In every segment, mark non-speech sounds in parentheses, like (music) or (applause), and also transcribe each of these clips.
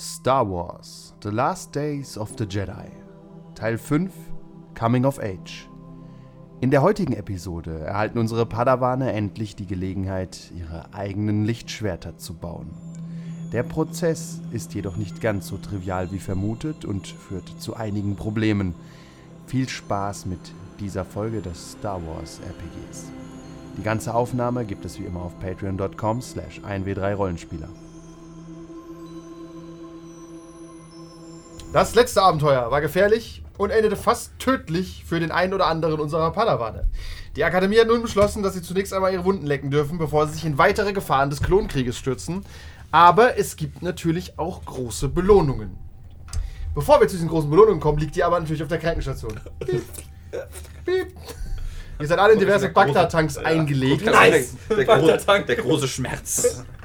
Star Wars The Last Days of the Jedi Teil 5 Coming of Age In der heutigen Episode erhalten unsere Padawane endlich die Gelegenheit, ihre eigenen Lichtschwerter zu bauen. Der Prozess ist jedoch nicht ganz so trivial wie vermutet und führt zu einigen Problemen. Viel Spaß mit dieser Folge des Star Wars RPGs. Die ganze Aufnahme gibt es wie immer auf patreon.com slash 1w3rollenspieler. Das letzte Abenteuer war gefährlich und endete fast tödlich für den einen oder anderen unserer Padawane. Die Akademie hat nun beschlossen, dass sie zunächst einmal ihre Wunden lecken dürfen, bevor sie sich in weitere Gefahren des Klonkrieges stürzen. Aber es gibt natürlich auch große Belohnungen. Bevor wir zu diesen großen Belohnungen kommen, liegt die aber natürlich auf der Krankenstation. Piep. Piep. Ihr seid alle in diverse Bagdad-Tanks eingelegt. Nice! Der, gro der große Schmerz. (laughs)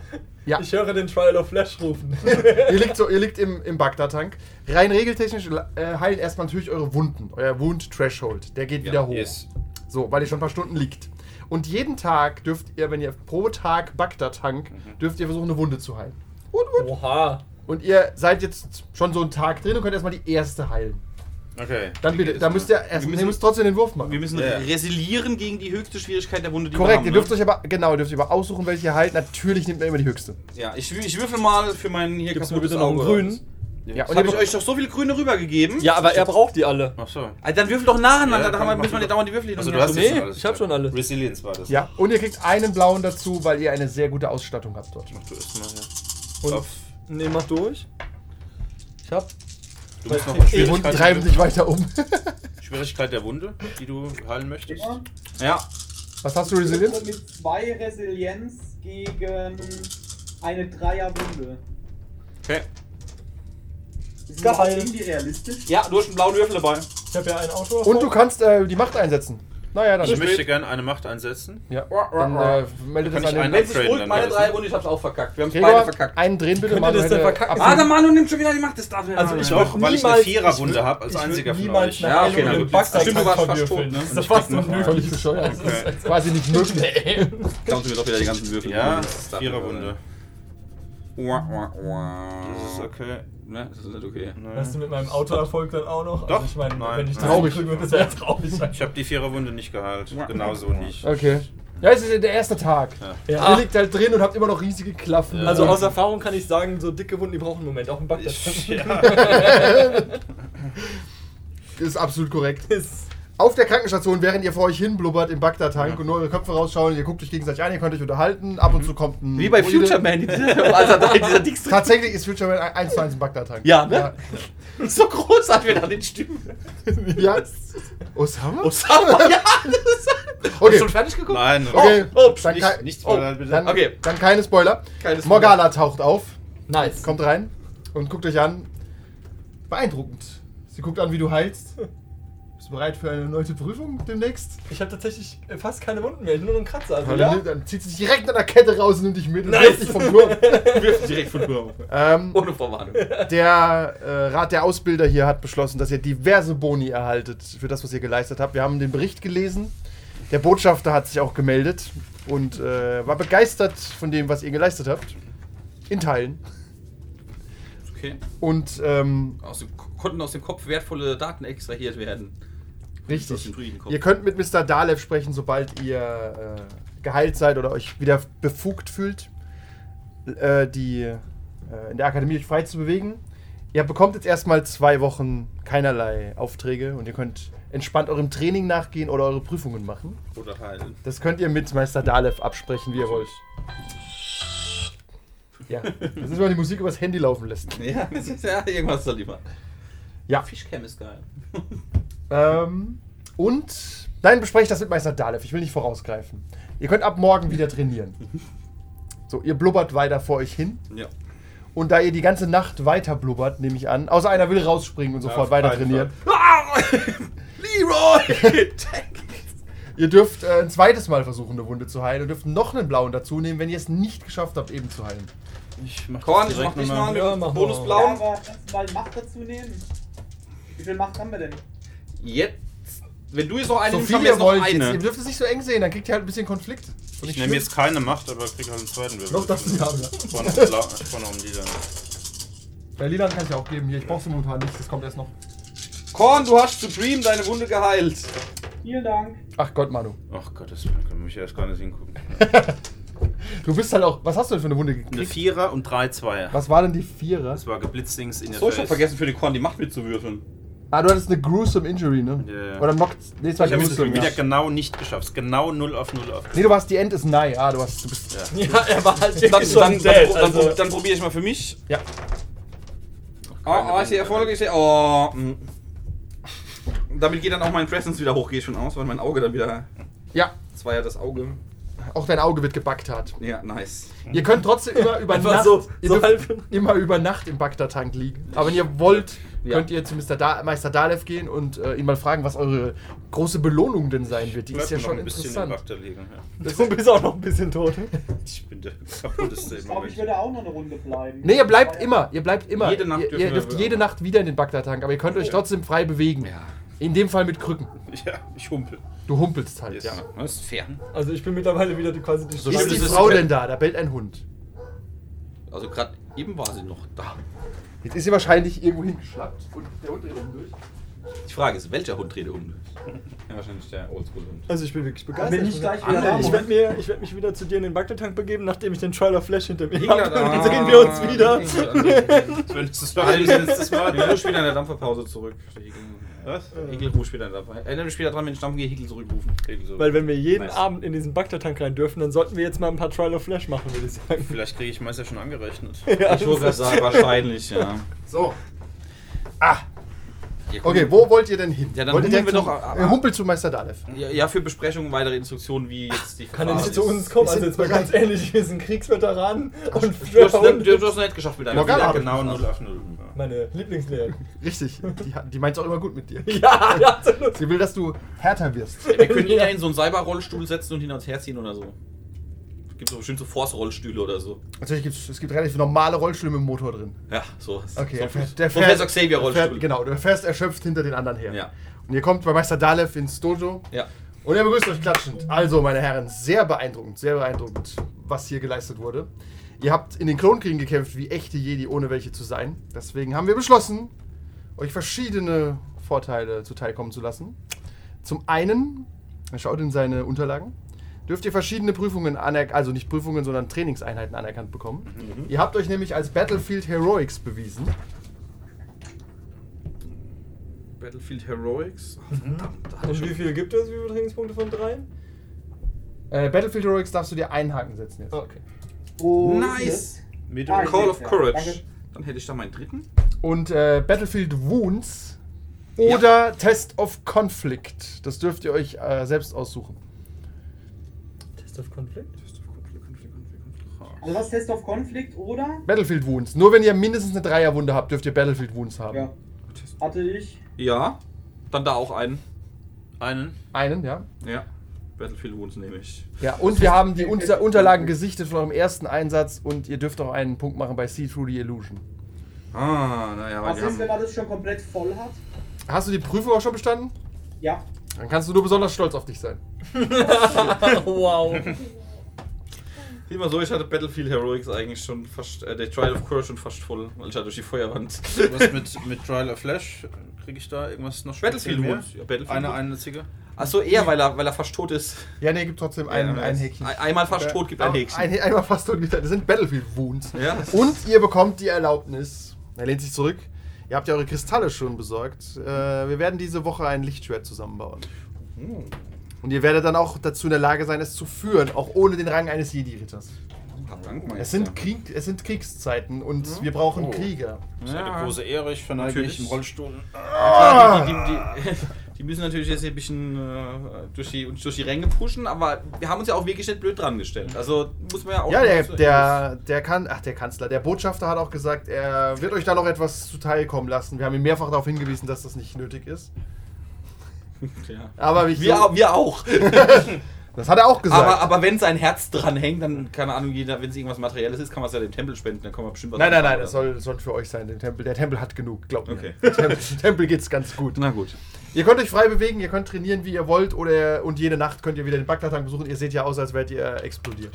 Ja. Ich höre den Trial of Flash rufen. (laughs) ihr liegt, so, ihr liegt im, im Bagdad-Tank. Rein regeltechnisch äh, heilen erstmal natürlich eure Wunden. Euer Wound-Threshold. Der geht wieder hoch. Yes. So, weil ihr schon ein paar Stunden liegt. Und jeden Tag dürft ihr, wenn ihr pro Tag Bagdad-Tank, dürft ihr versuchen, eine Wunde zu heilen. Gut, gut. Oha. Und ihr seid jetzt schon so einen Tag drin und könnt erstmal die erste heilen. Okay. Dann bitte, da müsst ihr erst, Wir müssen- ihr müsst trotzdem den Wurf machen. Wir müssen Ja. resilieren gegen die höchste Schwierigkeit der Wunde, die Korrekt, wir ihr haben. dürft ne? euch aber, genau, ihr dürft euch aber aussuchen, welche ihr heilt. Natürlich nehmt ihr immer die höchste. Ja, ich, ich würfel mal für meinen hier Gibst du mir kaputtes bitte noch einen Auge. grünen? Ja, Jetzt und habe ihr ich euch doch so viele grüne rübergegeben. Ja, aber er braucht die alle. Ach so. Also dann würfel doch nacheinander, Ja, da komm, haben wir, müssen wir dauernd die Würfel hin Also du hast Nee, schon alles. ich hab schon alles. Resilience war das. Ja, und ihr kriegt einen blauen dazu, weil ihr eine sehr gute Ausstattung habt dort. Mach du erst mal, ja. Und Auf. nee, mach durch. Ich hab. Du musst noch Die Wunden Schwierigkeit, treiben sich weiter um. (laughs) Schwierigkeit der Wunde, die du heilen möchtest. Ja, Was hast du, Resilienz? Mit zwei Resilienz gegen eine Dreierwunde. okay. Ist das irgendwie realistisch? Ja, du hast einen blauen Würfel dabei. Ich hab ja ein Auto. Und du kannst äh, die Macht einsetzen. Naja, dann. Ich möchte gerne eine Macht einsetzen. Ja, dann äh, meldet Kann es ich an einen den Wenn sich dann meine drei ne? und ich hab's auch verkackt. Wir haben's Gregor, beide verkackt. einen drehen bitte. Manu das denn verkacken? Ah, der Manu nimmt schon wieder die Macht, das darf ja Also nicht ich. Doch, weil ich eine Viererwunde ich würd- hab als einziger von euch. Ja, okay. Bagdad Stimmt, du warst fast tot, ne? Das krieg noch unmöglich. Völlig bescheuert. Das ist quasi nicht möglich. Klauen Sie mir doch wieder die ganzen Würfel. Ja, Das Viererwunde. Das ist okay. Ne, das ist nicht okay. Weißt du, mit meinem Autoerfolg dann auch noch? Doch. Also ich meine, Nein. wenn ich. Traurig. kriege, wird das ja traurig sein. Ich habe die Viererwunde nicht geheilt. Genauso nicht. Okay. Ja, es ist ja der erste Tag. Ihr Ja. liegt halt drin und habt immer noch riesige Klaffen. Ja. Also aus Erfahrung kann ich sagen, so dicke Wunden, die brauchen einen Moment. Auch im Bagdad. (laughs) Ja. (laughs) ist absolut korrekt. (laughs) Ist- Auf der Krankenstation, während ihr vor euch hin blubbert im Bagdad-Tank und nur eure Köpfe rausschauen, ihr guckt euch gegenseitig an, ihr könnt euch unterhalten, ab und zu kommt ein. Wie bei Druide. Future Man, in dieser, als er da in dieser. Tatsächlich ist Future Man 1 zu 1 ein Bagdad-Tank. Ja, ne? (laughs) So großartig wird an den Stimmen. Ja. (laughs) Osama? Osama, ja! (laughs) Hast du Okay. schon fertig geguckt? Nein. Okay. Oh, oh, Dann, Nicht, kei- nichts oh, bitte. dann, Okay. dann keine Spoiler. Keine Spoiler. Morgana taucht auf, Nice. kommt rein und guckt euch an. Beeindruckend. Sie guckt an, wie du heilst. Bist du bereit für eine erneute Prüfung demnächst? Ich habe tatsächlich fast keine Wunden mehr, nur noch einen Kratzer. Also, Dann, ja? nimmt- dann zieht sie sich direkt an der Kette raus und nimmt dich mit und Nice. wirft dich vom Turm. (laughs) Wirft direkt von Turm. ähm, Ohne Vorwarnung. Der äh, Rat der Ausbilder hier hat beschlossen, dass ihr diverse Boni erhaltet für das, was ihr geleistet habt. Wir haben den Bericht gelesen. Der Botschafter hat sich auch gemeldet und äh, war begeistert von dem, was ihr geleistet habt. In Teilen. Okay. Und ähm, Aus dem, konnten aus dem Kopf wertvolle Daten extrahiert werden. Richtig. Ihr könnt mit Mr. Dalev sprechen, sobald ihr äh, geheilt seid oder euch wieder befugt fühlt, äh, die äh, in der Akademie euch frei zu bewegen. Ihr bekommt jetzt erstmal zwei Wochen keinerlei Aufträge und ihr könnt entspannt eurem Training nachgehen oder eure Prüfungen machen. Oder heilen. Das könnt ihr mit Meister Dalev absprechen, wie ihr wollt. Ja, das ist, wenn man die Musik übers Handy laufen lässt. Ja, ja irgendwas soll lieber. Ja. Fischcam ist geil. Ähm, und dann bespreche ich das mit Meister Dalev. Ich will nicht vorausgreifen. Ihr könnt ab morgen wieder trainieren. (laughs) So, ihr blubbert weiter vor euch hin. Ja. Und da ihr die ganze Nacht weiter blubbert, nehme ich an, außer einer will rausspringen und sofort weiter trainieren. (laughs) Leroy! (laughs) Ihr dürft äh, ein zweites Mal versuchen, eine Wunde zu heilen und dürft noch einen blauen dazu nehmen, wenn ihr es nicht geschafft habt, eben zu heilen. Ich mach Korn, das ich mach dich mal mit Ja, dem mach mal. Bonus Ja, aber kannst du mal Macht dazu nehmen? Wie viel Macht haben wir denn? Jetzt, wenn du jetzt noch eine So nimmst, viel haben wir jetzt noch wollt. Jetzt, ihr eine. dürft es nicht so eng sehen, dann kriegt ihr halt ein bisschen Konflikt. Und Ich nehme jetzt keine Macht, aber krieg halt einen zweiten Würfel. Du die haben, ja. Vorne, vorne um die dann. Bei Lilan kann ich ja auch geben. Hier, ich brauche sie momentan nicht, das kommt erst noch. Korn, du hast Supreme deine Wunde geheilt. Vielen Dank. Ach Gott, Manu. Ach Willen, können wir mich erst gar nicht hingucken. (laughs) Du bist halt auch. Was hast du denn für eine Wunde Eine gekriegt? Vierer und drei Zweier. Was war denn die Vierer? Das war geblitzdings in der So, ich hab Face. vergessen für den Korn die Macht mitzuwürfeln. Ah, du hattest eine gruesome Injury, ne? Ja, ja. Oder Knocked. Nee, es war Ich habe es gruesome. wieder Ja. genau nicht geschafft. Genau 0 auf 0 auf. Nee, du warst, die End ist nigh. Ah, du, warst, du bist. Ja, (laughs) er war halt Dann, wirklich dann, dann, dead. dann, Also, dann probiere ich mal für mich. Ja. Ah, ah, ich sehe Erfolge, ich sehe. Oh. mm. Damit geht dann auch mein Presence wieder hoch, gehe ich schon aus, weil mein Auge dann wieder. Ja, Das war ja das Auge. auch dein Auge wird gebackt hat. Ja, nice. Ihr könnt trotzdem immer über Nacht, so- ihr so dürft halb- immer über Nacht im Bagdad-Tank liegen. Aber wenn ihr wollt, Ja. könnt ihr zu Mr. Da Meister Dalev gehen und äh, ihn mal fragen, was eure große Belohnung denn sein wird. Die ist ja schon ein bisschen im interessant. Liegen. (laughs) Ja. du bist auch noch ein bisschen tot. (laughs) Ich bin der kaputteste Ich glaube, ich würde auch noch eine Runde bleiben. Nee, ihr bleibt immer, ihr bleibt immer. Jede Nacht ihr, ihr wir- dürft jede Nacht wieder in den Bagdad-Tank, aber ihr könnt euch trotzdem frei bewegen. Ja. In dem Fall mit Krücken. (laughs) Ja, ich humpel. Du humpelst halt, Yes. ja. Das ist fair. Also ich bin mittlerweile wieder die, quasi die Ist stimmt, die ist- Frau denn da? Da bellt ein Hund. Also gerade eben war sie noch da. Jetzt ist sie wahrscheinlich irgendwo hingeschlappt und der dreht um durch. Die Frage ist, welcher Hund dreht um? (laughs) Ja, wahrscheinlich der Oldschool-Hund. Also ich bin wirklich begeistert. Bin ich gleich wieder ich werde mir, ich werd mich wieder zu dir in den Bagdad-Tank begeben, nachdem ich den Trial of Flash hinter mir habe. da. Dann sehen wir uns wieder. (laughs) Das letztes Mal. Wir rufen wieder in der Dampferpause zurück. Was? Hegel ruft wieder in der Dampfer. Erinnere mich später dran, wenn ich dampfen gehe, Hegel zurückrufen. Weil wenn wir jeden Nice. Abend in diesen Bagdad-Tank rein dürfen, dann sollten wir jetzt mal ein paar Trial of Flash machen, würde ich sagen. Vielleicht kriege ich Meister schon angerechnet. (laughs) Ja, Ich gerade sagen, wahrscheinlich, ja. So. Ah. Okay, wo wollt ihr denn hin? Ja, dann wollt ihr wir zum- doch- Ihr humpelt zu Meister Dalev. Ja, ja, für Besprechungen, weitere Instruktionen, wie jetzt die Kann er nicht zu uns kommen? Also jetzt mal ganz ehrlich, wir sind Kriegsveteranen und Du hast, Hunde. du, du hast nicht geschafft mit hab ich Genau gefragt. 0 auf 0. Meine Lieblingslehrerin. Richtig, die, die meint auch immer gut mit dir. (laughs) Ja, ja, absolut. Sie will, dass du härter wirst. Wir können ihn ja in so einen Cyber-Rollstuhl setzen und ihn ans Herz ziehen oder so. Es gibt so bestimmt so Force-Rollstühle oder so. Natürlich gibt es gibt relativ normale Rollstühle mit dem Motor drin. Ja, sowas. Okay, so, er fährt, der Professor fährt, Xavier der fährt, Rollstuhl. Genau, du fährst erschöpft hinter den anderen her. Ja. Und ihr kommt bei Meister Dalev ins Dojo Ja. und er begrüßt euch klatschend. Also, meine Herren, sehr beeindruckend, sehr beeindruckend, was hier geleistet wurde. Ihr habt in den Klonkriegen gekämpft wie echte Jedi, ohne welche zu sein. Deswegen haben wir beschlossen, euch verschiedene Vorteile zuteilkommen zu lassen. Zum einen, er schaut in seine Unterlagen, dürft ihr verschiedene Prüfungen anerkannt, also nicht Prüfungen, sondern Trainingseinheiten anerkannt bekommen. Ihr habt euch nämlich als Battlefield Heroics bewiesen. Battlefield Heroics. Verdammt, da hatte ich Und wie viel gibt es? Wie viele Trainingspunkte von drei? Äh, Battlefield Heroics darfst du dir einen Haken setzen jetzt. Okay. Und Nice! Mit Ah, Call of Ja, Courage. danke. Dann hätte ich da meinen dritten. Und äh, Battlefield Wounds oder Test of Conflict. Das dürft ihr euch äh, selbst aussuchen. Test of Conflict? Also was Test of Konflikt oder? Battlefield Wounds. Nur wenn ihr mindestens eine Dreierwunde habt, dürft ihr Battlefield Wounds haben. Ja. Hatte ich. Ja. Dann da auch einen. einen. Einen, ja. Ja. Battlefield Wounds nehme ich. Ja, und wir haben die Unter Unterlagen gesichtet von eurem ersten Einsatz und ihr dürft auch einen Punkt machen bei See Through the Illusion. Ah, naja, Was ist, wenn man das schon komplett voll hat? Hast du die Prüfung auch schon bestanden? Ja. Dann kannst du nur besonders stolz auf dich sein. (laughs) wow. Sieh mal so, ich hatte Battlefield Heroics eigentlich schon fast, äh, der Trial of Courage schon fast voll, weil ich hatte durch die Feuerwand. Was mit, mit Trial of Flash? Kriege ich da irgendwas noch Battlefield mehr? Wounds. Ja, Battlefield Eine einzige? Achso, eher, weil er, weil er fast tot ist. Ja, nee, gibt trotzdem ein, Ja, ein. Häkchen. Ein- Einmal fast tot gibt ein Häkchen. Ein, einmal fast tot gibt ein- Das sind Battlefield Wounds. Ja. Und ihr bekommt die Erlaubnis. Er lehnt sich zurück. Ihr habt ja eure Kristalle schon besorgt. Äh, wir werden diese Woche ein Lichtschwert zusammenbauen. Und ihr werdet dann auch dazu in der Lage sein, es zu führen, auch ohne den Rang eines Jedi-Ritters. Es sind, Krieg, es sind Kriegszeiten und wir brauchen Oh. Krieger. Das ist eine große Ehre, ich verneige mich im Rollstuhl. Die, die, die, die, müssen natürlich jetzt hier ein bisschen äh, durch, die, uns durch die Ränge pushen, aber wir haben uns ja auch wirklich nicht blöd dran gestellt. Also muss man ja auch. Ja, der, so- der, der kann, ach, der Kanzler, der Botschafter hat auch gesagt, er wird euch da noch etwas zuteilkommen lassen. Wir haben ihn mehrfach darauf hingewiesen, dass das nicht nötig ist. Ja. Aber Wir, au- wir auch. (laughs) (laughs) das hat er auch gesagt. Aber, aber wenn sein Herz dran hängt, dann, keine Ahnung, jeder, wenn es irgendwas Materielles ist, kann man es ja dem Tempel spenden, dann kann man bestimmt was Nein, nein, nein, das soll, soll für euch sein. Der Tempel, der Tempel hat genug, glaubt mir. Okay. Der Tempel, Tempel geht's ganz gut. Na gut. Ihr könnt euch frei bewegen, ihr könnt trainieren, wie ihr wollt, oder und jede Nacht könnt ihr wieder den Bagdad-Tank besuchen. Ihr seht ja aus, als wärt ihr explodiert.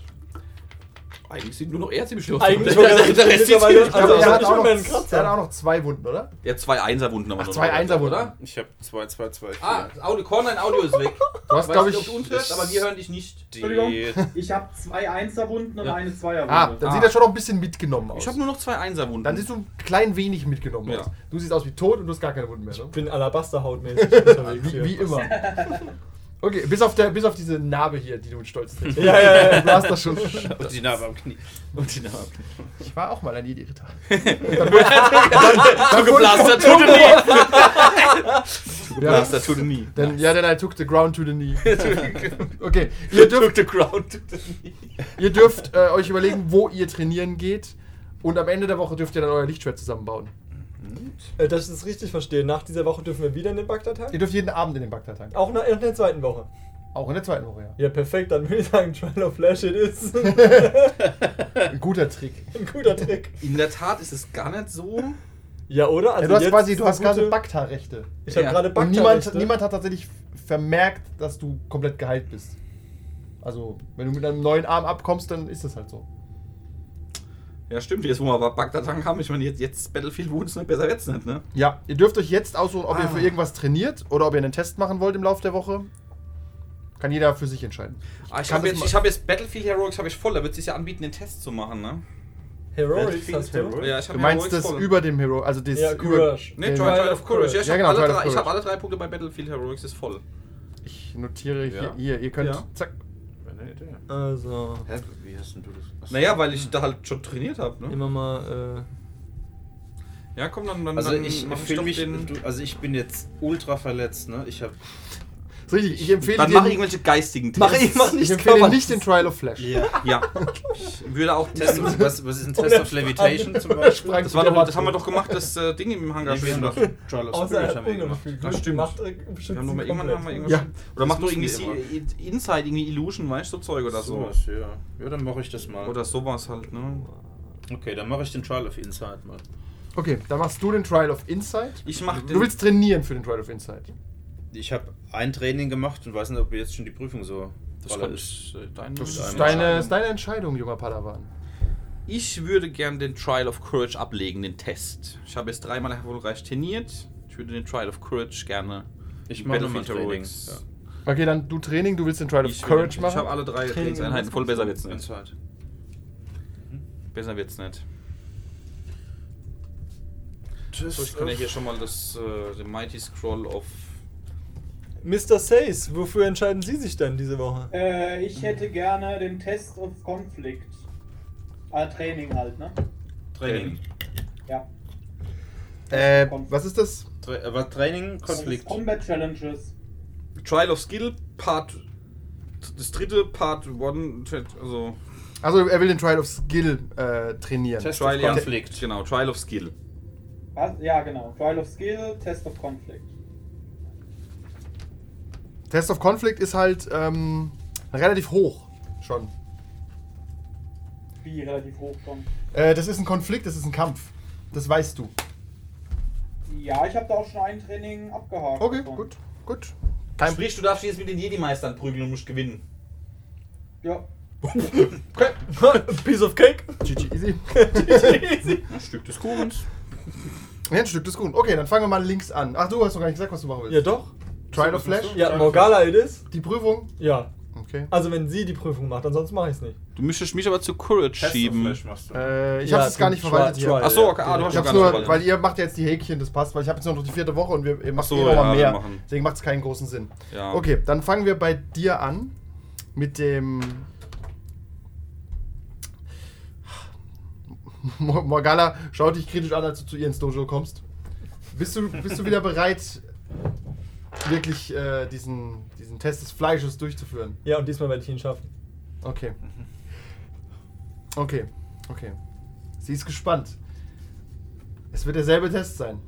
Eigentlich sind nur noch er ziemlich los. Eigentlich der, war der, das der Rest Ich Also, los er, das hat ist auch schon noch, er hat auch noch zwei Wunden, oder? Ja, zwei Einserwunden Ach, zwei Einserwunden. oder? Ich habe 2, 2, 2, 4. Ah, Audio, Corner, Audio ist weg. Du hast, Weiß glaube nicht, ich. ob du uns hörst, aber wir hören dich nicht. die. Ich habe zwei Einserwunden und Ja. eine Zweierwunde. Ah, dann Ah. sieht er schon noch ein bisschen mitgenommen aus. Ich habe nur noch zwei Einserwunden. Dann siehst du ein klein wenig mitgenommen Ja. aus. Du siehst aus wie tot und du hast gar keine Wunden mehr. Ne? Ich bin Alabasterhautmäßig (laughs) unterwegs wie immer. (laughs) Okay, bis auf, der, bis auf diese Narbe hier, die du mit Stolz trägst. Ja, ja, ja. Du hast das schon. Und die Narbe am Knie. Und die Namen. Ich war auch mal ein Irritar. Blaster to the knee. Ja, Blaster to the knee. then, ja, then I took the ground to the knee. (laughs) Okay, ihr dürft, the ground to the knee. ihr dürft äh, euch überlegen, wo ihr trainieren geht. Und am Ende der Woche dürft ihr dann euer Lichtschwert zusammenbauen. Äh, Dass ich das richtig verstehe. Nach dieser Woche dürfen wir wieder in den Bagdad-Tank? Ihr dürft jeden Abend in den Bagdad tanken. Auch nach, in der zweiten Woche. Auch in der zweiten Woche, ja. Ja, perfekt. Dann würde ich sagen, Trial of Flash it is. Ein guter Trick. (laughs) Ein guter Trick. In der Tat ist es gar nicht so. Ja, oder? Also ja, du hast jetzt quasi, du hast gerade Bagdad-Rechte. Ich habe Ja. gerade Und niemand, Bagdad-Rechte. niemand hat tatsächlich vermerkt, dass du komplett geheilt bist. Also, wenn du mit einem neuen Arm abkommst, dann ist das halt so. Ja, stimmt. Jetzt, wo wir aber Bagdad-Tank haben, ich meine, jetzt, jetzt Battlefield Wounds nicht besser wird's nicht, ne? Ja, ihr dürft euch jetzt aussuchen, ob ihr Ah. für irgendwas trainiert oder ob ihr einen Test machen wollt im Laufe der Woche. Kann jeder für sich entscheiden. Ah, ich habe jetzt, ich hab jetzt Battlefield Heroics habe ich voll. Da wird es sich ja anbieten, den Test zu machen, ne? Heroics hast? Ja, ich hab Du meinst Heroics das voll. über dem Hero, also das Ja, über. Courage. Ne, Trial, Trial of Courage. Ja, ich Ja, habe genau, alle, Trial of drei- ich hab alle drei Punkte bei Battlefield Heroics ist voll. Ich notiere hier, Ja. hier ihr könnt. Ja. Zack. Eine Idee. Also, Hä, wie hast denn du das? Achso. Naja, weil ich da halt schon trainiert habe, ne? immer mal. Ja, komm, dann, dann, Also dann ich mach fühle mich, den- du, also ich bin jetzt ultra verletzt, ne? Ich habe richtig, ich empfehle Dann dir. mach irgendwelche geistigen Mach Tests. ich- mach ich nicht empfehle dir nicht den Trial of Flash. ja. Ja. Ich würde auch Test, testen. was, was ist ein Test of (laughs) Levitation zum Beispiel? Das, war doch, das haben wir doch gemacht, das äh, Ding im Hangar Nee, wir haben stehen. doch Trial of Spirit haben wir gemacht. Das stimmt. Macht, Wir haben noch mal, irgendwann haben wir irgendwas. Ja. Oder macht doch irgendwie Sie- Inside, irgendwie Illusion, weißt du, so Zeug oder so. Sowas, ja. Ja, dann mache ich das mal. Oder sowas halt, ne? okay, dann mache ich den Trial of Inside mal. Okay, dann machst du den Trial of Insight. Ich mach den. Du willst trainieren für den Trial of Insight. Ich habe ein Training gemacht und weiß nicht, ob jetzt schon die Prüfung so das kann ist. ich, äh, deine, Das ist deine, ist deine Entscheidung, junger Padawan. Ich würde gern den Trial of Courage ablegen, den Test. Ich habe jetzt dreimal erfolgreich trainiert. Ich würde den Trial of Courage gerne. Ich mache nochmal Training. Heroics. Okay, dann du Training, du willst den Trial of Ich, will- Courage ich machen. habe alle drei Training Trainingseinheiten voll, besser wird's Ja. nicht. Inside. Besser wird's nicht. So, ich kann ja hier schon mal das äh, den Mighty Scroll of. Mr. Says, wofür entscheiden Sie sich denn diese Woche? Äh, ich hätte gerne den Test of Conflict. Ah, Training halt, ne? Training. Ja. Äh, was ist das? Tra äh, was Training, Das ist Konflikt. Combat Challenges. Trial of Skill, Part. Das dritte, Part 1. Also. Also er will den Trial of Skill äh, trainieren. Test Trial of Conflict. Genau, Trial of Skill. Was? Ja, genau. Trial of Skill, Test of Conflict. Test of Conflict ist halt ähm, relativ hoch schon. Wie relativ hoch schon. Äh, das ist ein Konflikt, das ist ein Kampf. Das weißt du. Ja, ich habe da auch schon ein Training abgehakt. Okay, davon. gut, gut. Kein Sprich, du darfst dich jetzt mit den Jedi-Meistern prügeln und musst gewinnen. Ja. (laughs) Piece of Cake? GG (laughs) easy. Ein Stück des Kuchens. Ja, ein Stück des Guten. Okay, dann fangen wir mal links an. Ach, du hast noch gar nicht gesagt, was du machen willst. Ja, doch. Trial of Flash? Ja, Morgana it is? Die Prüfung? Ja. Okay. Also, wenn sie die Prüfung macht, ansonsten mache ich es nicht. Du müsstest mich aber zu Courage Test schieben. Flash machst du. Äh, ich Ja, hab's jetzt gar nicht verwaltet Trial. Achso, okay, ah, du hast Ich schon hab's nur, weil ihr macht jetzt die Häkchen, das passt, weil ich habe jetzt noch die vierte Woche und wir, ihr macht so, eh noch ja, mehr. machen. Deswegen macht es keinen großen Sinn. Ja. Okay, dann fangen wir bei dir an mit dem (laughs) Mor- Morgana schaut dich kritisch an, als du zu ihr ins Dojo kommst. Bist du, bist du wieder bereit, wirklich äh, diesen, diesen Test des Fleisches durchzuführen? Ja, und diesmal werde ich ihn schaffen. Okay. Okay, okay. Sie ist gespannt. Es wird derselbe Test sein.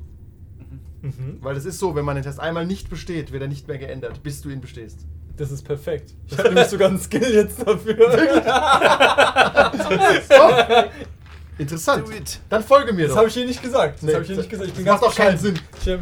Mhm. Weil es ist so, wenn man den Test einmal nicht besteht, wird er nicht mehr geändert, bis du ihn bestehst. Das ist perfekt. Ich habe nämlich sogar einen Skill jetzt dafür. (laughs) Interessant. Dann folge mir Das doch. habe ich hier nicht gesagt. Das Nee, habe ich hier nicht gesagt. Ich das bin macht doch keinen. Sinn. (laughs) Ja,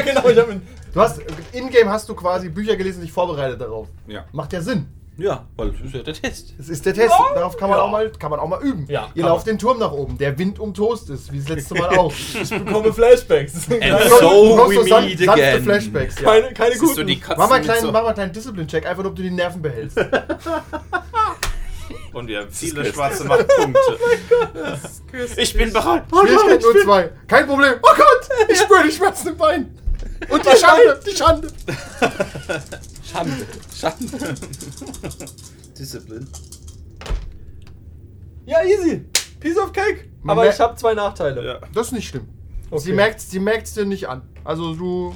genau. Ich habe Du hast, in-game hast du quasi Bücher gelesen und dich vorbereitet darauf. Ja. Macht ja Sinn. Ja, weil das ist ja der Test. Das ist der Test. Darauf kann man, auch mal, kann man auch mal üben. Ja, Ihr lauft den Turm nach oben. Der Wind umtost ist, wie das letzte Mal auch. (laughs) Ich bekomme Flashbacks. (laughs) And Du so we so san- meet sanfte again. Flashbacks. Ja. keine keine guten. so die Katzen Mach mal einen kleinen, so- mach mal einen kleinen Discipline-Check, einfach nur, ob du die Nerven behältst. (laughs) Und wir haben viele schwarze Machtpunkte. Ich bin bereit. Schwierigkeit nur zwei. Kein Problem. Oh Gott, ich spüre die Schmerzen im Bein. Und die Schande, die Schande. (laughs) Schande. Schande. Discipline. ja, easy. Piece of Cake. Man Aber mer- ich habe zwei Nachteile. Ja. Das ist nicht schlimm. Okay. Sie merkt sie merkt's dir nicht an. Also du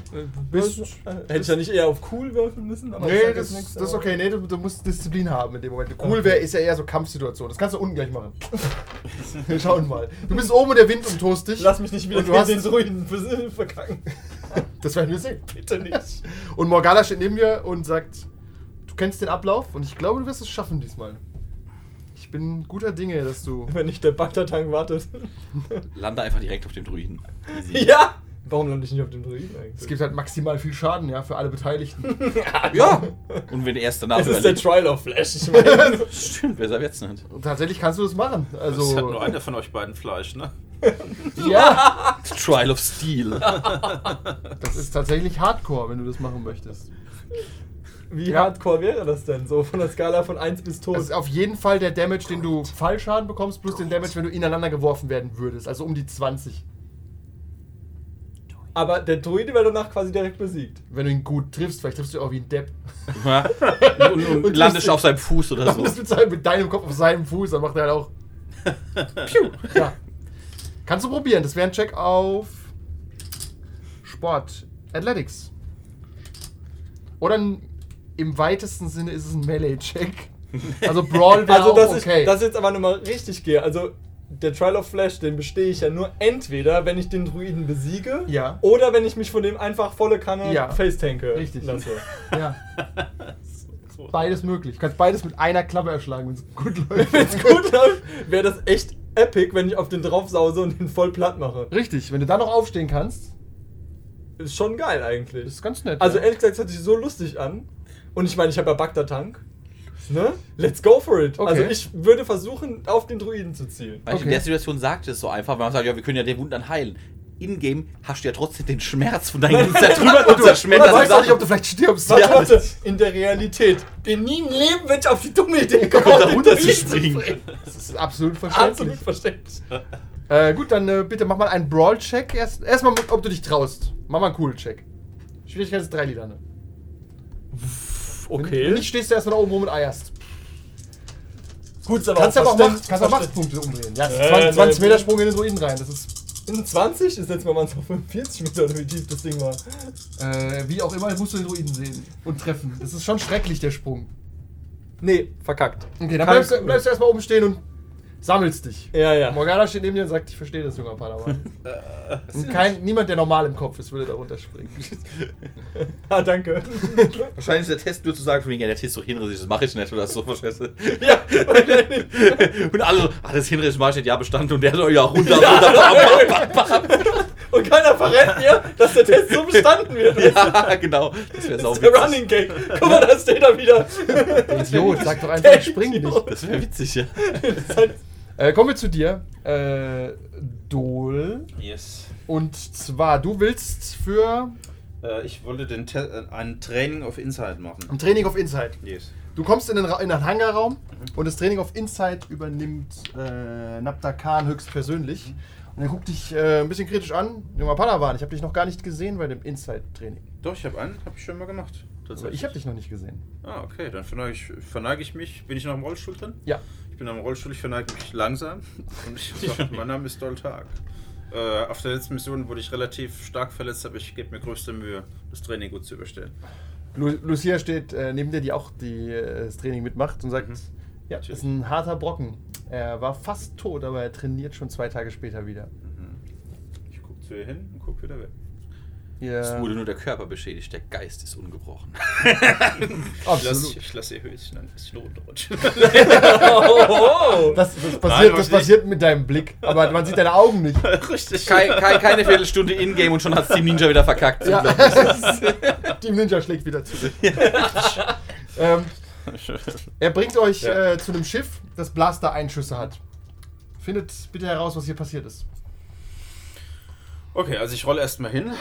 bist... Hätte ich ja nicht eher auf cool werfen müssen, aber Nee, das, das ist okay. Nee, du, du musst Disziplin haben in dem Moment. Cool Okay. wäre, ist ja eher so Kampfsituation. Das kannst du unten gleich machen. Wir schauen mal. Du bist oben und der Wind umtost dich. Lass mich nicht wieder Und du hast- den Druiden verkacken. (laughs) Das werden wir sehen. Bitte nicht. Und Morgana steht neben mir und sagt, du kennst den Ablauf und ich glaube, du wirst es schaffen diesmal. Ich bin guter Dinge, dass du... Wenn nicht der Bagdad-Tank wartet. (laughs) Lande einfach direkt auf dem Druiden. Easy. ja! Warum lande ich nicht auf dem Druiden eigentlich? Es gibt halt maximal viel Schaden, ja, für alle Beteiligten. (laughs) Ja. Und wenn er erst danach Es ist der. Trial of Flash. Ich meine, Stimmt, besser wird's nicht. Und tatsächlich kannst du das machen. Also, das hat nur Also, einer von euch beiden Fleisch, ne? Ja, Trial of Steel. das ist tatsächlich Hardcore, wenn du das machen möchtest. wie Ja. hardcore wäre das denn? So von der Skala von 1 bis tot. Das ist auf jeden Fall der Damage, den du Fallschaden bekommst, plus den Damage, wenn du ineinander geworfen werden würdest. Also um die 20. Aber der Druide wäre danach quasi direkt besiegt. Wenn du ihn gut triffst, vielleicht triffst du auch wie ein Depp. Ja. Und, und, Und landest auf seinem Fuß oder so. du mit, seinem, mit deinem Kopf auf seinem Fuß, dann macht er halt auch. (laughs) Piu. Ja. Kannst du probieren. Das wäre ein Check auf Sport. Athletics. Oder ein, im weitesten Sinne ist es ein Melee-Check. Also Brawl wäre Also, dass, okay. ich, dass ich jetzt aber nochmal richtig gehe. Also, der Trial of Flash, den bestehe ich ja nur entweder, wenn ich den Druiden besiege, Ja. oder wenn ich mich von dem einfach volle Kanne Ja. face-tanke Richtig. lasse. ja. (laughs) Beides möglich. Du kannst beides mit einer Klappe erschlagen, wenn es gut (laughs) läuft. Wenn es gut läuft, wäre das echt epic, wenn ich auf den draufsause und den voll platt mache. Richtig, wenn du dann noch aufstehen kannst, Ist schon geil eigentlich. ist ganz nett. Also ja. ehrlich gesagt, es hört sich so lustig an. Und ich meine, ich habe ja Bagdad-Tank. Ne? Let's go for it. Okay. Also ich würde versuchen, auf den Druiden zu zielen. Weil ich in Okay. der Situation sagt es so einfach, weil man sagt, ja, wir können ja den Wunden dann heilen. In-game hast du ja trotzdem den Schmerz von (laughs) deinem zertrümmerten, du weißt zerschmetterten auch nicht, ob Sachen. du vielleicht stirbst. Warte, Ja. warte, in der Realität. In nie im Leben wird ich auf die dumme Idee Kommt da runter zu springen. (laughs) Das ist absolut verständlich. Absolut verständlich. Äh, gut, dann äh, bitte mach mal einen Brawl-Check. Erst, erstmal, ob du dich traust. Mach mal einen coolen Check. Schwierigkeit ist drei Lieder, ne? Wenn Okay. nicht stehst du erstmal da oben rum und eierst. Gut, aber Kannst aber auch Verständ- Macht, kannst auch Verständ- Machtpunkte umdrehen. Ja, Äh, 20, 20 nee, Meter. Sprung in den Druiden rein. Das ist, In 20 ist jetzt mal auf 45 Meter oder wie tief das Ding war. äh, wie auch immer, musst du den Druiden sehen und treffen. Das ist schon schrecklich, der Sprung. Nee, verkackt. Okay, dann bleibst, bleibst du erstmal oben stehen und sammelst dich. Ja, ja. Morgana steht neben dir und sagt, ich verstehe das, junger Padawan. (laughs) und kein, niemand, der normal im Kopf ist, würde da runterspringen. (laughs) Ah, danke. Wahrscheinlich ist der Test nur zu sagen, von wegen, ja, der Test ist doch hinrissig, das mache ich nicht oder so, verstehst du? (laughs) ja, Und alle so, ah, das hinrissig mache ich nicht, ja, bestanden und der so, ja, runter, runter, bam, bam, bam, bam. Und keiner verrät mir, dass der Test so bestanden wird. Ja, genau. Das wäre Das sau ist der witzig. Running Gag. Guck mal, da steht er wieder. Der Idiot, sag doch einfach, spring nicht. Das wäre witzig, ja. Das ist halt- Äh, kommen wir zu dir. Äh, Dol. Yes. Und zwar, du willst für Äh, ich wollte den Te äh, ein Training of Insight machen. ein Training of Insight. Yes. Du kommst in den, Ra in den Hangarraum und das Training of Insight übernimmt äh, Nabda Khan höchstpersönlich. Und er guckt dich äh, ein bisschen kritisch an. Junger Padawan, ich habe dich noch gar nicht gesehen bei dem Insight-Training. Doch, ich habe einen, habe ich schon mal gemacht. Aber ich habe dich noch nicht gesehen. Ah, okay, dann verneige ich, verneige ich mich. Bin ich noch im Rollstuhl drin? Ja. Ich bin am Rollstuhl, ich verneige mich langsam. Und ich sage, mein Name ist Doltag. Äh, auf der letzten Mission wurde ich relativ stark verletzt, aber ich gebe mir größte Mühe, das Training gut zu überstehen. Lu Lucia steht äh, neben dir, die auch die, äh, das Training mitmacht und sagt, Mhm. ja, das ist ein harter Brocken. Er war fast tot, aber er trainiert schon zwei Tage später wieder. Mhm. Ich gucke zu ihr hin und gucke wieder weg. Es Ihr, wurde nur der Körper beschädigt, der Geist ist ungebrochen. (laughs) Ich lasse, absolut. ich lasse ihr Höschen ein bisschen runterrutschen. Oh, Das, das, passiert, Nein, das passiert mit deinem Blick, aber man sieht deine Augen nicht. (laughs) Richtig. Kein, kein, keine Viertelstunde in-game und schon hat Team Ninja wieder verkackt. Ja. (laughs) Team Ninja schlägt wieder zurück. ähm, Er bringt euch Ja. äh, zu einem Schiff, das Blaster-Einschüsse hat. Findet bitte heraus, was hier passiert ist. Okay, also ich rolle erstmal hin.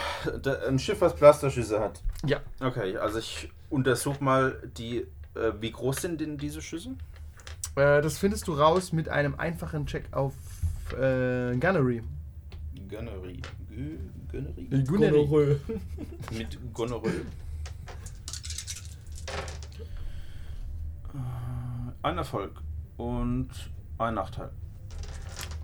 Da, ein Schiff, was Blasterschüsse hat. Ja. Okay, also ich untersuche mal die. Äh, wie groß sind denn diese Schüsse? Äh, das findest du raus mit einem einfachen Check auf äh, Gunnery. Gunnery. Gü- Gunnery? Gunnery. Gonorrhoe. Mit Gonorrhoe. (laughs) Äh, Ein Erfolg und ein Nachteil.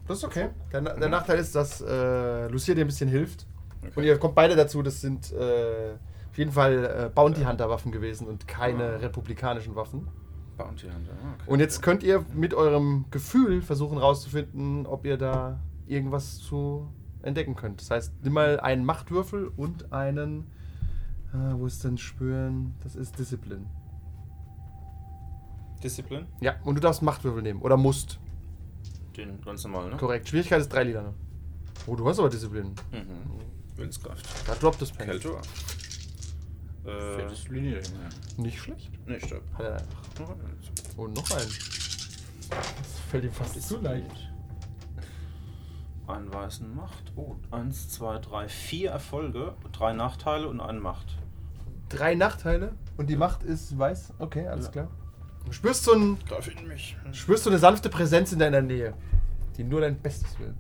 Das ist okay. Der, der Nachteil ist, dass äh, Lucia dir ein bisschen hilft. Okay. Und ihr kommt beide dazu, das sind äh, auf jeden Fall äh, Bounty Hunter Waffen gewesen und keine republikanischen Waffen. Bounty Hunter. ah, Okay. Und jetzt könnt ihr mit eurem Gefühl versuchen rauszufinden, ob ihr da irgendwas zu entdecken könnt. Das heißt, nimm mal einen Machtwürfel und einen. Äh, wo ist denn Spüren? Das ist Discipline. Disziplin? Ja, und du darfst Machtwürfel nehmen. Oder musst. Den ganz normal, ne? Korrekt. Schwierigkeit ist drei Lieder. Oh, du hast aber Disziplin. Mhm. Willenskraft. Da droppt das Pen. Kälte. Äh, Viertes Linie, ja. Nicht schlecht. nee, stopp. Hat er Und noch einen. Das fällt ihm fast zu leicht. Einen weißen Macht. Oh, eins, zwei, drei, vier Erfolge, drei Nachteile und einen Macht. Drei Nachteile und die Macht ist weiß. Okay, alles Ja. klar. Du spürst so, ein, spürst so eine sanfte Präsenz in deiner Nähe, die nur dein Bestes will.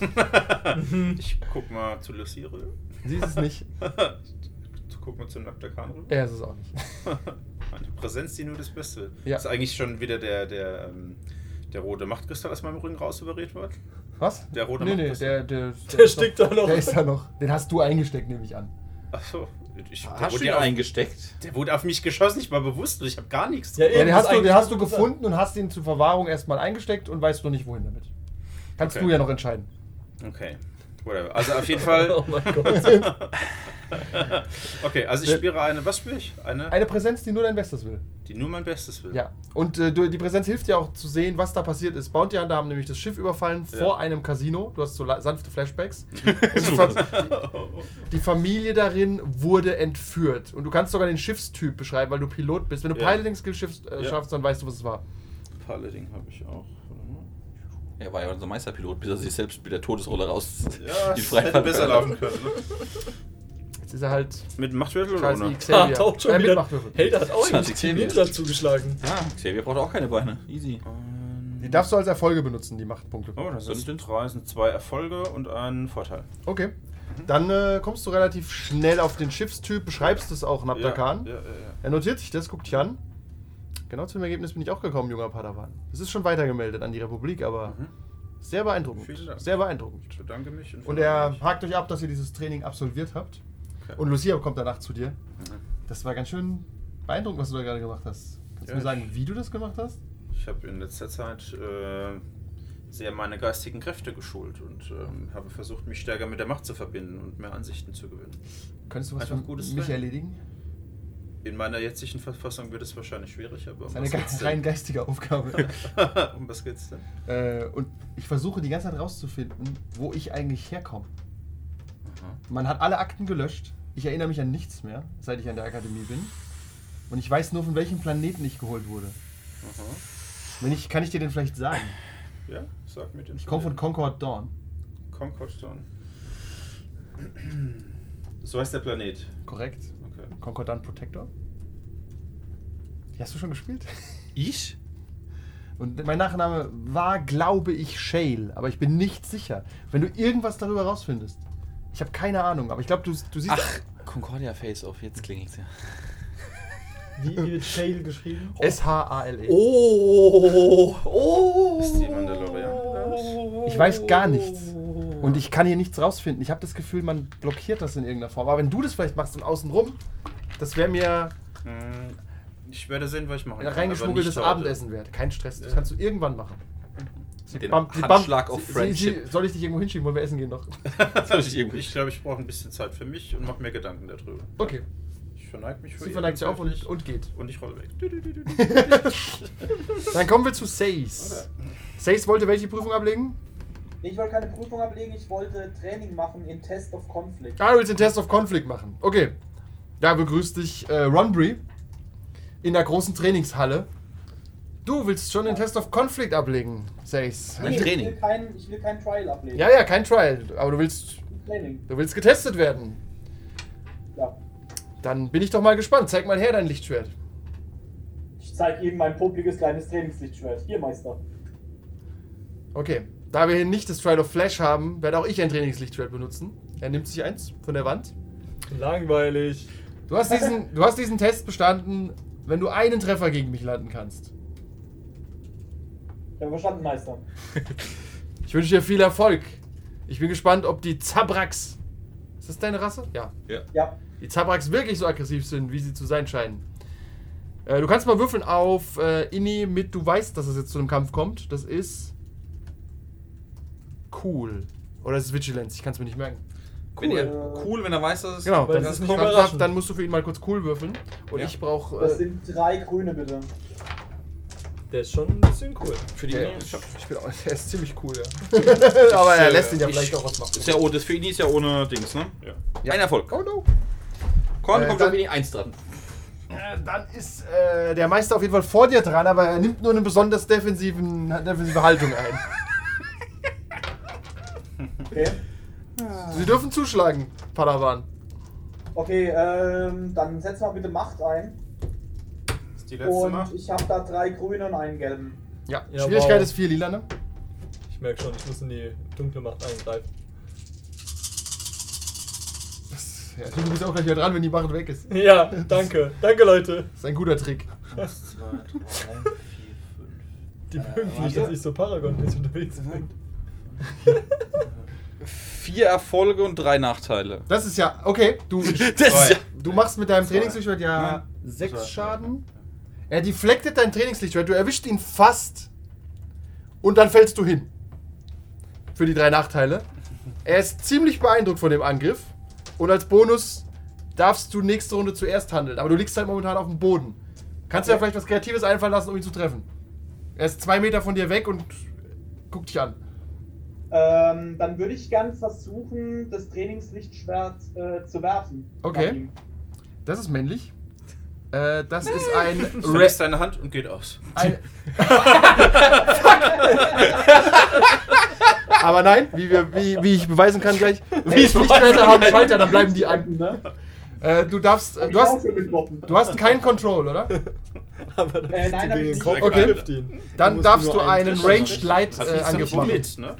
(laughs) Ich guck mal zu Lucire. Sie ist es nicht. (laughs) Guck mal zu Naktakan rüber. Er ist es auch nicht. (laughs) Eine Präsenz, die nur das Beste will. Ja. Ist eigentlich schon wieder der, der, ähm, der rote Machtkristall aus meinem Rücken rausoperiert worden? Was? Der rote nee, macht nee, der, der, Der ist steckt da noch. Der ist da noch. Den hast du eingesteckt, nehme ich an. Achso. Ich, der, Hast du wurde ihn auf, eingesteckt? der wurde auf mich geschossen, ich war bewusst und ich habe gar nichts. Ja, Ja, den hast, du, den hast du gefunden und hast ihn zur Verwahrung erstmal eingesteckt und weißt noch nicht, wohin damit. Kannst Okay. du ja noch entscheiden. Okay. Whatever. Also auf jeden Fall. (laughs) Oh mein Gott. (laughs) (laughs) Okay, also ich spüre eine. Was spüre ich? Eine, Eine Präsenz, die nur dein Bestes will. die nur mein Bestes will. Ja. Und äh, du, die Präsenz hilft dir auch zu sehen, was da passiert ist. Bounty Hunter haben nämlich das Schiff überfallen Ja. vor einem Casino. Du hast so sanfte Flashbacks. (laughs) Die, die Familie darin wurde entführt. Und du kannst sogar den Schiffstyp beschreiben, weil du Pilot bist. Wenn du Ja. Piloting Skill schiffst, äh, Ja. schaffst, dann weißt du, was es war. Paladin habe ich auch. Er war ja unser Meisterpilot, bis er sich selbst mit der Todesrolle raus Ja, (laughs) die Freiheit hätte besser laufen können. Ne? Jetzt ist er halt Mit Machtwürfel oder ohne? E. Ah, Xavier. (laughs) taucht schon äh, mit wieder. Der hat auch Xavier. Ninja zugeschlagen. Ja, Xavier braucht auch keine Beine. Easy. Die darfst du als Erfolge benutzen, die Machtpunkte. Oh, das Sind- sind drei, sind zwei Erfolge und ein Vorteil. Okay. Dann äh, kommst du relativ schnell auf den Schiffstyp, beschreibst es auch Naptakan. Ja, ja, ja, Er notiert sich das, guckt dich an. Genau zu dem Ergebnis bin ich auch gekommen, junger Padawan. Es ist schon weitergemeldet an die Republik, aber Mhm. sehr beeindruckend. Vielen Dank. Sehr beeindruckend. Ich bedanke mich. Und er hakt euch ab, dass ihr dieses Training absolviert habt. Und Lucia kommt danach zu dir. Mhm. Das war ganz schön beeindruckend, was du da gerade gemacht hast. Kannst du mir sagen, wie du das gemacht hast? Ich habe in letzter Zeit äh, sehr meine geistigen Kräfte geschult und ähm, habe versucht, mich stärker mit der Macht zu verbinden und mehr Ansichten zu gewinnen. Könntest du was Einfach gutes mich Training. erledigen? In meiner jetzigen Verfassung wird es wahrscheinlich schwierig, aber Das ist eine ge rein geistige Aufgabe. (laughs) um was geht's denn? äh, und ich versuche die ganze Zeit rauszufinden, wo ich eigentlich herkomme. Man hat alle Akten gelöscht. Ich erinnere mich an nichts mehr, seit ich an der Akademie bin. Und ich weiß nur, von welchem Planeten ich geholt wurde. Aha. Wenn ich, kann ich dir den vielleicht sagen? Ja, sag mir den. Ich komme von Concord Dawn. Concord Stone. So heißt der Planet. Korrekt. Okay. Concord Dawn Protector. Die hast du schon gespielt? Ich? Und mein Nachname war, glaube ich, Shale, aber ich bin nicht sicher. Wenn du irgendwas darüber rausfindest. Ich habe keine Ahnung, aber ich glaube, du, du siehst. Ach, Concordia Face Off, jetzt klingelt's ja. (laughs) Wie wie wird Shale geschrieben? S-H-A-L-E. Oh, oh. Ist die Mandalorian? Ich weiß gar nichts. Und ich kann hier nichts rausfinden. Ich habe das Gefühl, man blockiert das in irgendeiner Form. Aber wenn du das vielleicht machst und außenrum, das wäre mir Hm, Ich werde sehen, was ich machen ein kann. aber reingeschmuggeltes. Abendessen wert. Kein Stress. Das kannst du irgendwann machen. Sie Den bumpt- sie Handschlag bumpt- of sie- Friendship. Sie, soll ich dich irgendwo hinschieben? Wollen wir essen gehen noch? (laughs) Soll ich irgendwie- Ich glaube, ich brauche ein bisschen Zeit für mich und mache mir Gedanken darüber. Okay. Ich verneige mich vor Sie verneigt sich auf und, und geht. und ich rolle weg. (laughs) (laughs) Dann kommen wir zu Sace. Sace wollte welche Prüfung ablegen? Ich wollte keine Prüfung ablegen, ich wollte Training machen in Test of Conflict. Ah, du willst den Test of Conflict machen. Okay. Da begrüßt dich äh, Ronbury. in der großen Trainingshalle. Du willst schon den Test of Conflict ablegen. Ein Nee, Training. Ich will, kein, ich will kein Trial ablegen. Ja, ja, kein Trial, aber du willst, Training. du willst getestet werden. Ja. Dann bin ich doch mal gespannt. Zeig mal her dein Lichtschwert. Ich zeige ihm mein publikes kleines Trainingslichtschwert. Hier, Meister. Okay, da wir hier nicht das Trial of Flash haben, werde auch ich ein Trainingslichtschwert benutzen. Er nimmt sich eins von der Wand. Langweilig. Du hast diesen, du hast diesen Test bestanden, wenn du einen Treffer gegen mich landen kannst. Ja, verstanden, Meister. (laughs) Ich wünsche dir viel Erfolg. Ich bin gespannt, ob die Zabrax. Ist das deine Rasse? Ja. Ja. Die Zabrax wirklich so aggressiv sind, wie sie zu sein scheinen. Äh, du kannst mal würfeln auf äh, Inni mit, du weißt, dass es jetzt zu einem Kampf kommt. Das ist. Cool. Oder es ist Vigilance, ich kann es mir nicht merken. Wenn er, cool, wenn er weiß, dass es. Genau, dann, das ist nicht dann, musst du für ihn mal kurz cool würfeln. Und Ja. ich brauche. Das Äh, sind drei grüne, bitte. Der ist schon ein bisschen cool. Für die der, ich ich bin auch, (laughs) der ist ziemlich cool, ja. (laughs) Aber er äh, lässt ihn ja ich- vielleicht auch was machen. ist ja, oh, das für ihn ist ja ohne Dings, ne? Ja. Ja. Ein Erfolg. Oh no. Korn Äh, kommt dann- auf Winnie 1 dran. Äh, dann ist äh, der Meister auf jeden Fall vor dir dran, aber er nimmt nur eine besonders defensiven, defensive Haltung ein. Okay. Sie dürfen zuschlagen, Padawan. Okay, ähm, dann setz mal bitte Macht ein. Die letzte Und Macht. ich habe da drei grüne und einen gelben. Ja, Ja, Schwierigkeit wow. ist vier lila, ne? Ich merke schon, ich muss in die dunkle Macht eingreifen. Das, ja, du bist auch gleich wieder dran, wenn die Macht weg ist. (laughs) Ja, danke. Danke, Leute. Das ist ein guter Trick. Eins, zwei, drei, vier, fünf. Die mögen nicht, dass ich so Paragon-mäßig unterwegs bin. (laughs) Vier Erfolge und drei Nachteile. Das ist ja, okay, du, (laughs) Das ist ja. du machst mit deinem Trainingslichtschwert ja Nein. sechs. Schaden. Er deflectet dein Trainingslichtschwert, du erwischt ihn fast und dann fällst du hin. Für die drei Nachteile. Er ist ziemlich beeindruckt von dem Angriff und als Bonus darfst du nächste Runde zuerst handeln, aber du liegst halt momentan auf dem Boden. Kannst du ja vielleicht was Kreatives einfallen lassen, um ihn zu treffen. Er ist zwei Meter von dir weg und guckt dich an. Ähm, dann würde ich gern versuchen, das Trainingslichtschwert äh, zu werfen. Okay. Das ist männlich. Äh, das ist ein, (laughs) Verlässt deine Hand und geht aus. ein (laughs) Aber nein, wie, wir, wie, wie ich beweisen kann gleich, wie es Lichtschwerter haben Schalter, dann bleiben die an. Ne? Äh, du darfst, äh, du ich hast, du hast keinen Control, oder? (laughs) Aber das Äh, nein, ich den nicht. Kopf Okay. Dann musst darfst du einen. Ranged Light äh, Angriff machen. mit, ne?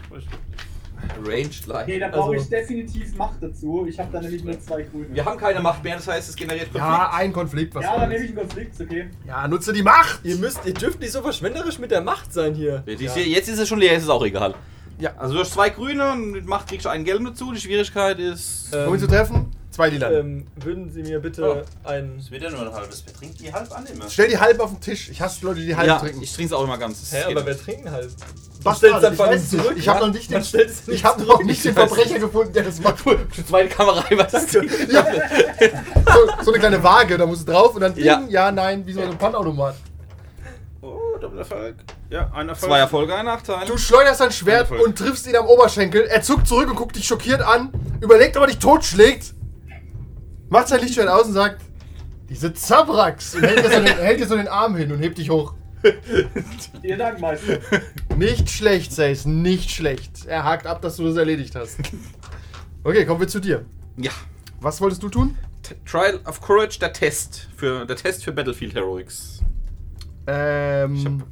Ranged Light. Okay, da brauche Also- ich definitiv Macht dazu. Ich habe da nämlich nur zwei grüne. Wir haben keine Macht mehr, das heißt, es generiert Konflikt. Ja, ein Konflikt, was ja, dann nehme ich einen Konflikt, okay. Ja, nutze die Macht! Ihr müsst, ihr dürft nicht so verschwenderisch mit der Macht sein hier. Ist hier- Jetzt ist es schon leer, ist es auch egal. Ja. Also du hast zwei grüne und mit Macht kriegst du einen gelben dazu. Die Schwierigkeit ist. Äh, Um ihn zu treffen, zwei Lila. Ähm, würden Sie mir bitte einen. Es wird ja nur ein halbes. Wer trinkt die halb an immer? Stell die halb auf den Tisch. Ich hasse Leute, die halb ja, trinken. ich trinke es auch immer ganz. Das Hä, aber wer trinken halt? Was stellst dann? dann von nicht. zurück. Ich habe noch nicht den, ich zurück. noch nicht den Verbrecher gefunden, der das (laughs) macht. Zweite Kamera das? Ja. So, so eine kleine Waage, da muss es drauf und dann Ja. ding, ja, nein, wie so ein Pfandautomat. Oh, Doppelerfolg. Ja, ein Erfolg. Zwei Erfolge, ein Nachteil. Du schleuderst dein Schwert und triffst ihn am Oberschenkel. Er zuckt zurück und guckt dich schockiert an, überlegt, ob er dich totschlägt, macht sein Lichtschwert aus und sagt, diese Zabrax und hält dir, so den, (laughs) hält dir so den Arm hin und hebt dich hoch. Vielen Dank, Meister. Nicht schlecht, Sace, nicht schlecht. Er hakt ab, dass du das erledigt hast. Okay, kommen wir zu dir. Ja. Was wolltest du tun? T- Trial of Courage, der Test. Für, der Test für Battlefield Heroics. Ähm,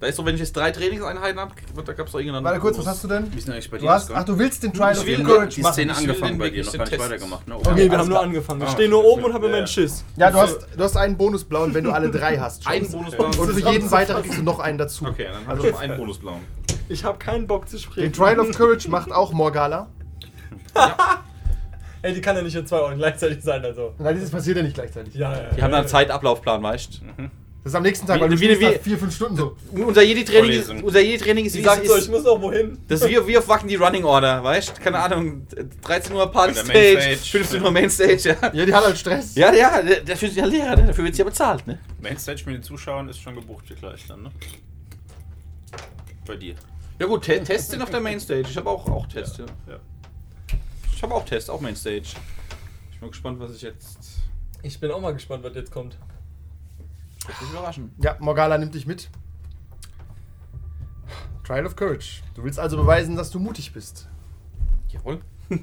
Da ist so, wenn ich jetzt drei Trainingseinheiten habe, da gab es doch irgendeinen. warte kurz, was hast du denn? Wie ist denn eigentlich bei dir? Du hast, ach, du willst den Trial of Courage die machen. Szene Ich will angefangen den bei dir, noch gar nicht Test. weitergemacht. Ne? Okay, Okay, alles wir haben nur angefangen. Wir Ah, stehen nur okay. oben und haben immer Ja. einen Schiss. Ja, du hast, du hast einen Bonusblauen, wenn du alle drei hast. schon. Ein Bonusblau. Und für jeden weiteren kriegst du noch einen dazu. Okay, dann Also habe ich schon einen Bonusblauen. Ich habe keinen Bock zu sprechen. Den Trial of Courage macht auch Morgala. (laughs) Ey, die kann ja nicht in zwei Orten gleichzeitig sein, also. Nein, dieses passiert ja nicht gleichzeitig. Ja, ja. Die haben da einen Zeitablaufplan, weißt Das ist am nächsten Tag, Wie- weil du wie- wie- nach vier, fünf Stunden so. du? Unser Jedi-Training ist, unser Jedi-Training ist, wie, sag so, ich ist, muss auch wohin. das ist wie, wie auf Wacken die Running Order, weißt Keine Ahnung, 13 Uhr Party Stage, Mainstage. 15 Uhr Mainstage, ja. Ja, die hat halt Stress. Ja, ja, der- dafür sind ja Lehrer, ne? dafür wird sie ja bezahlt, ne? Mainstage mit den Zuschauern ist schon gebucht hier gleich dann, ne? Bei dir. Ja gut, Te Tests sind auf der Mainstage. Ich habe auch, auch Tests, ja. Ja. Ich habe auch Tests, auch Mainstage. Ich bin mal gespannt, was ich jetzt... Ich bin auch mal gespannt, was jetzt kommt. Wird mich überraschen. Ja, Morgala nimmt dich mit. Trial of Courage. Du willst also beweisen, dass du mutig bist. Jawohl. (laughs)